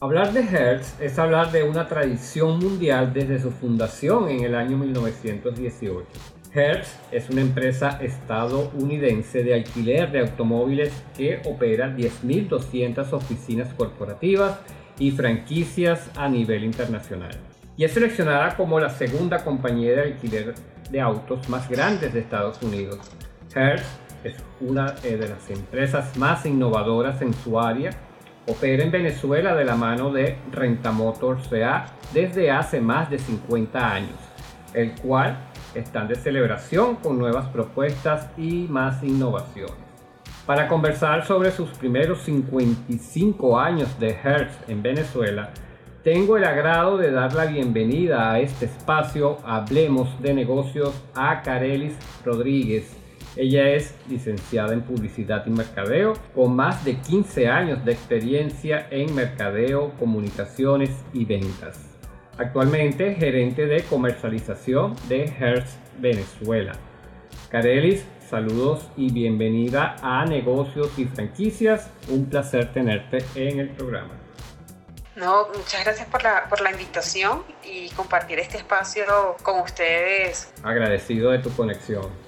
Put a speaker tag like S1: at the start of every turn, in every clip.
S1: Hablar de Hertz es hablar de una tradición mundial desde su fundación en el año 1918. Hertz es una empresa estadounidense de alquiler de automóviles que opera 10.200 oficinas corporativas y franquicias a nivel internacional. Y es seleccionada como la segunda compañía de alquiler de autos más grandes de Estados Unidos. Hertz es una eh, de las empresas más innovadoras en su área. Opera en Venezuela de la mano de Rentamotor CA desde hace más de 50 años, el cual están de celebración con nuevas propuestas y más innovaciones. Para conversar sobre sus primeros 55 años de Hertz en Venezuela, tengo el agrado de dar la bienvenida a este espacio Hablemos de Negocios a Carelis Rodríguez. Ella es licenciada en Publicidad y Mercadeo con más de 15 años de experiencia en mercadeo, comunicaciones y ventas. Actualmente gerente de comercialización de Hertz Venezuela. Carelis, saludos y bienvenida a Negocios y Franquicias. Un placer tenerte en el programa.
S2: No, muchas gracias por la, por la invitación y compartir este espacio con ustedes.
S1: Agradecido de tu conexión.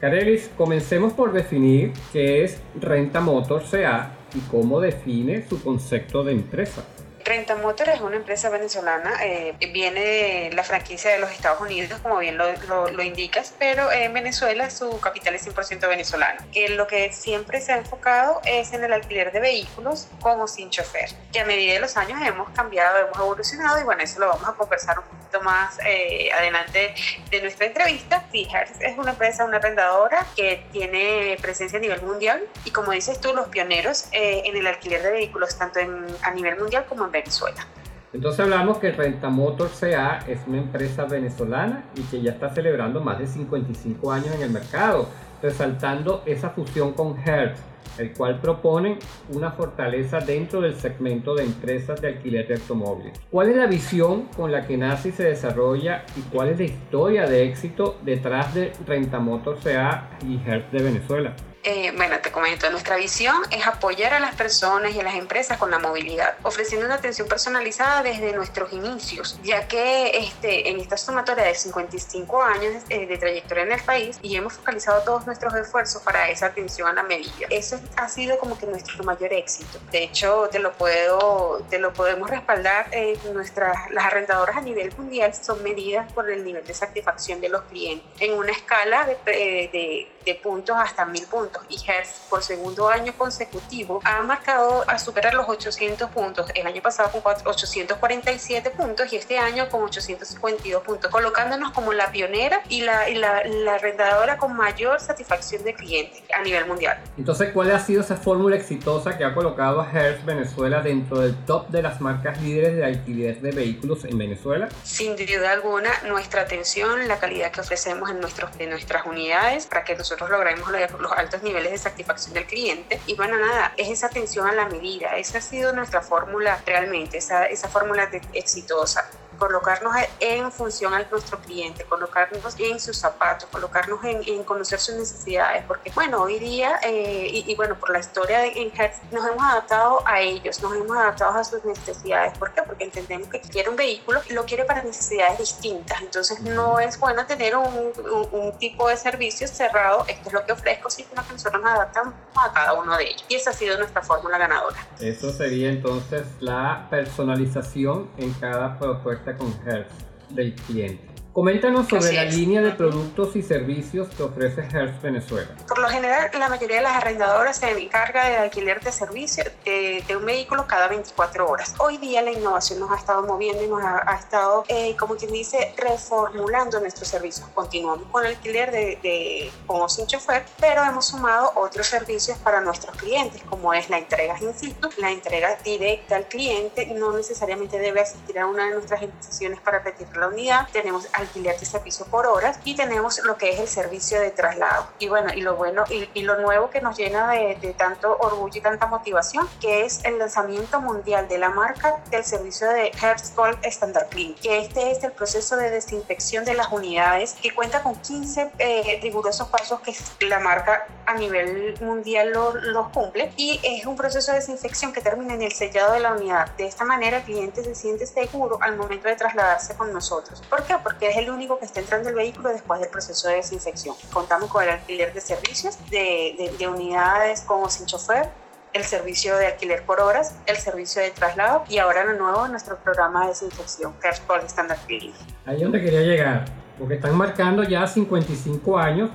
S1: Carelis, comencemos por definir qué es Renta Motor CA y cómo define su concepto de empresa.
S2: Renta Motor es una empresa venezolana, eh, viene la franquicia de los Estados Unidos, como bien lo, lo, indicas, pero en Venezuela su capital es 100% venezolano. Que lo que siempre se ha enfocado es en el alquiler de vehículos con o sin chofer, que a medida de los años hemos cambiado, hemos evolucionado y bueno, eso lo vamos a conversar un más eh, adelante de nuestra entrevista. Sí, es una empresa, una arrendadora que tiene presencia a nivel mundial y como dices tú, los pioneros eh, en el alquiler de vehículos, tanto en, a nivel mundial como en Venezuela.
S1: Entonces hablamos que Rentamotor CA es una empresa venezolana y que ya está celebrando más de 55 años en el mercado, resaltando esa fusión con Hertz, el cual propone una fortaleza dentro del segmento de empresas de alquiler de automóviles. ¿Cuál es la visión con la que nace se desarrolla y cuál es la historia de éxito detrás de Rentamotor CA y Hertz de Venezuela?
S2: Eh, bueno, te comento, nuestra visión es apoyar a las personas y a las empresas con la movilidad, ofreciendo una atención personalizada desde nuestros inicios, ya que este, en esta sumatoria de 55 años eh, de trayectoria en el país y hemos focalizado todos nuestros esfuerzos para esa atención a la medida. Eso ha sido como que nuestro mayor éxito. De hecho, te lo, puedo, te lo podemos respaldar. Eh, nuestras, las arrendadoras a nivel mundial son medidas por el nivel de satisfacción de los clientes en una escala de, de puntos hasta mil puntos y Hertz por segundo año consecutivo ha marcado a superar los 800 puntos. El año pasado con 847 puntos y este año con 852 puntos, colocándonos como la pionera y la, la, arrendadora con mayor satisfacción de clientes a nivel mundial.
S1: Entonces, ¿cuál ha sido esa fórmula exitosa que ha colocado a Hertz Venezuela dentro del top de las marcas líderes de alquiler de vehículos en Venezuela?
S2: Sin duda alguna, nuestra atención, la calidad que ofrecemos en, nuestros, en nuestras unidades para que nosotros logremos los altos niveles de satisfacción del cliente. Y bueno, nada, es esa atención a la medida. Esa ha sido nuestra fórmula realmente, esa, esa fórmula exitosa colocarnos en función a nuestro cliente, colocarnos en sus zapatos, colocarnos en, conocer sus necesidades, porque bueno, hoy día, eh, y, bueno, por la historia de Hertz, nos hemos adaptado a ellos, nos hemos adaptado a sus necesidades. ¿Por qué? Porque entendemos que quiere un vehículo y lo quiere para necesidades distintas. Entonces no es bueno tener un, un, tipo de servicio cerrado, esto es lo que ofrezco, sino que nosotros nos adaptamos a cada uno de ellos. Y esa ha sido nuestra fórmula ganadora.
S1: Eso sería entonces la personalización en cada propuesta con Hertz del cliente. Coméntanos sobre la línea de productos y servicios que ofrece Hertz Venezuela.
S2: Por lo general, la mayoría de las arrendadoras se encarga de alquiler de servicio de, un vehículo cada 24 horas. Hoy día la innovación nos ha estado moviendo y nos ha, estado, eh, como quien dice, reformulando nuestros servicios. Continuamos con el alquiler de, de como sin chofer, pero hemos sumado otros servicios para nuestros clientes, como es la entrega in situ, la entrega directa al cliente. No necesariamente debe asistir a una de nuestras instituciones para retirar la unidad. Tenemos alquiler de servicio por horas y tenemos lo que es el servicio de traslado. Y bueno, y lo bueno y, lo nuevo que nos llena de, tanto orgullo y tanta motivación, que es el lanzamiento mundial de la marca del servicio de Hertz Gold Standard Clean, que este es el proceso de desinfección de las unidades que cuenta con 15 eh, rigurosos pasos que la marca a nivel mundial los cumple y es un proceso de desinfección que termina en el sellado de la unidad. De esta manera el cliente se siente seguro al momento de trasladarse con nosotros. ¿Por qué? Porque es el único que está entrando el vehículo después del proceso de desinfección. Contamos con el alquiler de servicios de, de, unidades como sin chofer, el servicio de alquiler por horas, el servicio de traslado y ahora lo nuevo nuestro programa de desinfección, Cash Standard Cleaning.
S1: Ahí es donde quería llegar, porque están marcando ya 55 años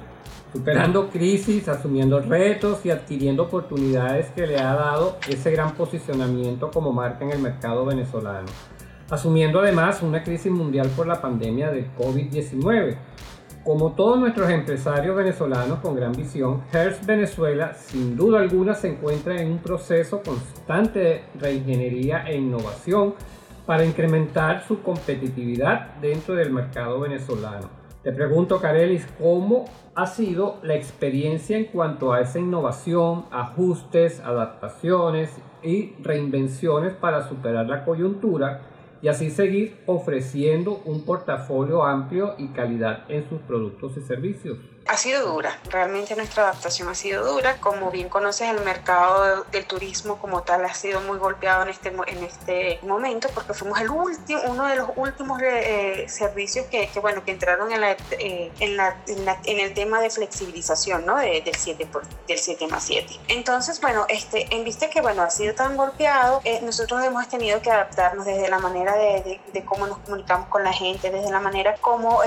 S1: superando crisis, asumiendo retos y adquiriendo oportunidades que le ha dado ese gran posicionamiento como marca en el mercado venezolano. Asumiendo además una crisis mundial por la pandemia del COVID-19. Como todos nuestros empresarios venezolanos con gran visión, Hertz Venezuela sin duda alguna se encuentra en un proceso constante de reingeniería e innovación para incrementar su competitividad dentro del mercado venezolano. Te pregunto, Carelis, ¿cómo ha sido la experiencia en cuanto a esa innovación, ajustes, adaptaciones y reinvenciones para superar la coyuntura y así seguir ofreciendo un portafolio amplio y calidad en sus productos y servicios?
S2: Ha sido dura, realmente nuestra adaptación ha sido dura. Como bien conoces, el mercado del turismo como tal ha sido muy golpeado en este, en este momento porque fuimos el último, uno de los últimos eh, servicios que, que, bueno, que entraron en, la, eh, en, la, en, el tema de flexibilización ¿no? del, 7 por, del 7 más 7. Entonces, bueno, este, en vista que bueno, ha sido tan golpeado, eh, nosotros hemos tenido que adaptarnos desde la manera de, de, cómo nos comunicamos con la gente, desde la manera como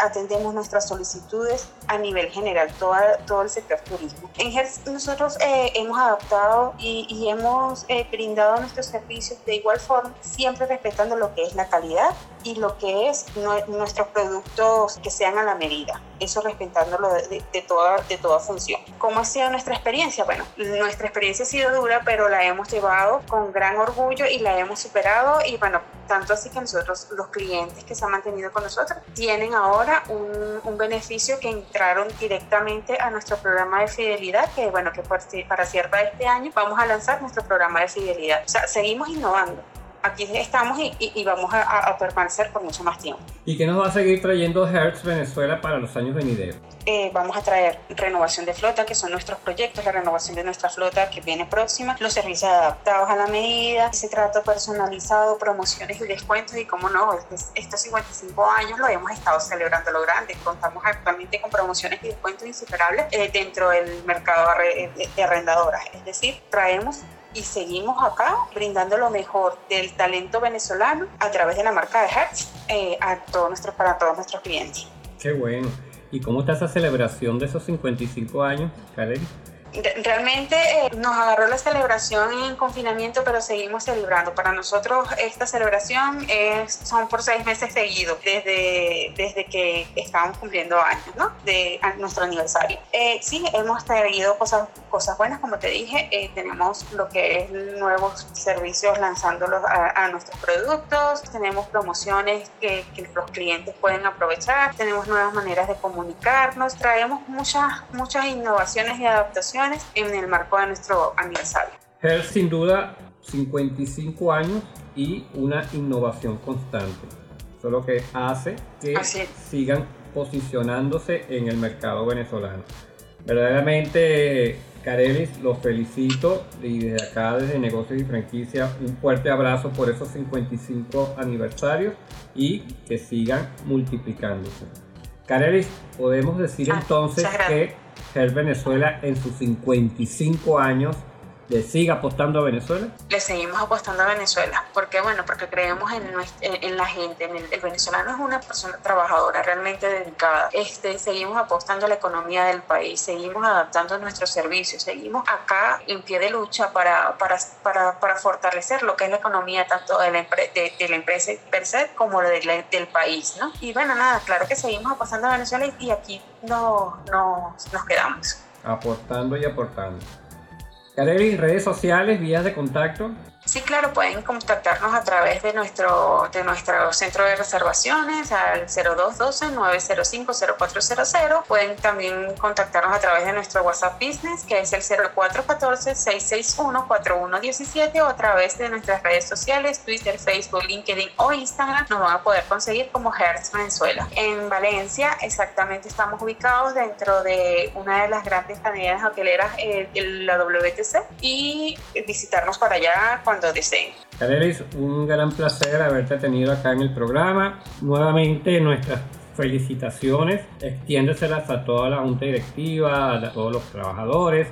S2: atendemos nuestras solicitudes a nivel general, toda, todo el sector turismo. En GERS nosotros eh, hemos adaptado y, hemos eh, brindado nuestros servicios de igual forma, siempre respetando lo que es la calidad y lo que es nuestros productos que sean a la medida, eso respetándolo de, de, toda, de toda función. ¿Cómo ha sido nuestra experiencia? Bueno, nuestra experiencia ha sido dura, pero la hemos llevado con gran orgullo y la hemos superado y bueno, tanto así que nosotros, los clientes que se han mantenido con nosotros, tienen ahora un, beneficio que entraron directamente a nuestro programa de fidelidad, que bueno, que para cierta de este año vamos a lanzar nuestro programa de fidelidad. O sea, seguimos innovando aquí estamos y, vamos a, permanecer por mucho más tiempo.
S1: ¿Y qué nos va a seguir trayendo Hertz Venezuela para los años venideros?
S2: Eh, vamos a traer renovación de flota, que son nuestros proyectos, la renovación de nuestra flota que viene próxima, los servicios adaptados a la medida, ese trato personalizado, promociones y descuentos y como no, estos 55 años lo hemos estado celebrando lo grande. Contamos actualmente con promociones y descuentos insuperables eh, dentro del mercado de arrendadoras. Es decir, traemos y seguimos acá brindando lo mejor del talento venezolano a través de la marca de Hertz eh, a todos nuestros, para todos nuestros clientes.
S1: Qué bueno. ¿Y cómo está esa celebración de esos 55 años, Karen?
S2: Realmente eh, nos agarró la celebración en confinamiento, pero seguimos celebrando. Para nosotros esta celebración es, son por seis meses seguidos, desde, desde que estamos cumpliendo años, ¿no? De nuestro aniversario. Eh, sí, hemos traído cosas, cosas buenas, como te dije. Eh, tenemos lo que es nuevos servicios lanzándolos a, nuestros productos. Tenemos promociones que, que, los clientes pueden aprovechar. Tenemos nuevas maneras de comunicarnos. Traemos muchas, muchas innovaciones y adaptaciones en el marco de nuestro aniversario.
S1: Health sin duda 55 años y una innovación constante. Eso lo que hace que sigan posicionándose en el mercado venezolano. Verdaderamente, Carelis, los felicito y desde acá, desde Negocios y Franquicia, un fuerte abrazo por esos 55 aniversarios y que sigan multiplicándose. Carelis, podemos decir ah, entonces que el Venezuela en sus 55 años le siga apostando a Venezuela?
S2: Le seguimos apostando a Venezuela. ¿Por qué? Bueno, porque creemos en, en la gente. En el, venezolano es una persona trabajadora, realmente dedicada. Este, seguimos apostando a la economía del país, seguimos adaptando nuestros servicios, seguimos acá en pie de lucha para, para, para, para fortalecer lo que es la economía tanto de la, de, la empresa per se como de del país. ¿no? Y bueno, nada, claro que seguimos apostando a Venezuela y, aquí no, no, nos quedamos.
S1: Aportando y aportando. Carely, redes sociales, vías de contacto.
S2: Sí, claro, pueden contactarnos a través de nuestro, de nuestro centro de reservaciones al 0212-905-0400. Pueden también contactarnos a través de nuestro WhatsApp Business, que es el 0414-661-4117, o a través de nuestras redes sociales, Twitter, Facebook, LinkedIn o Instagram. Nos van a poder conseguir como Hertz Venezuela. En Valencia, exactamente, estamos ubicados dentro de una de las grandes cadenas hoteleras eh, la WTC y visitarnos para allá cuando deseen.
S1: un gran placer haberte tenido acá en el programa. Nuevamente nuestras felicitaciones, extiéndeselas a toda la junta directiva, a todos los trabajadores,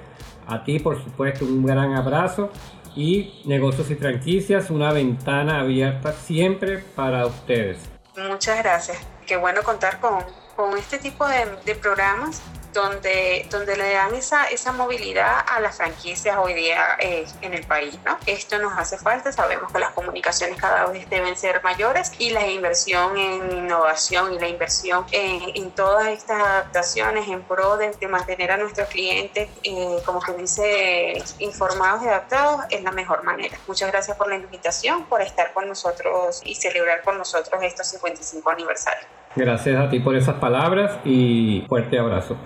S1: a ti por supuesto un gran abrazo y negocios y franquicias, una ventana abierta siempre para ustedes.
S2: Muchas gracias, qué bueno contar con, con este tipo de, de programas donde, donde le dan esa, esa movilidad a las franquicias hoy día eh, en el país. ¿no? Esto nos hace falta, sabemos que las comunicaciones cada vez deben ser mayores y la inversión en innovación y la inversión en, en todas estas adaptaciones en pro de, mantener a nuestros clientes, eh, como que dice, informados y adaptados es la mejor manera. Muchas gracias por la invitación, por estar con nosotros y celebrar con nosotros estos 55 aniversarios.
S1: Gracias a ti por esas palabras y fuerte abrazo.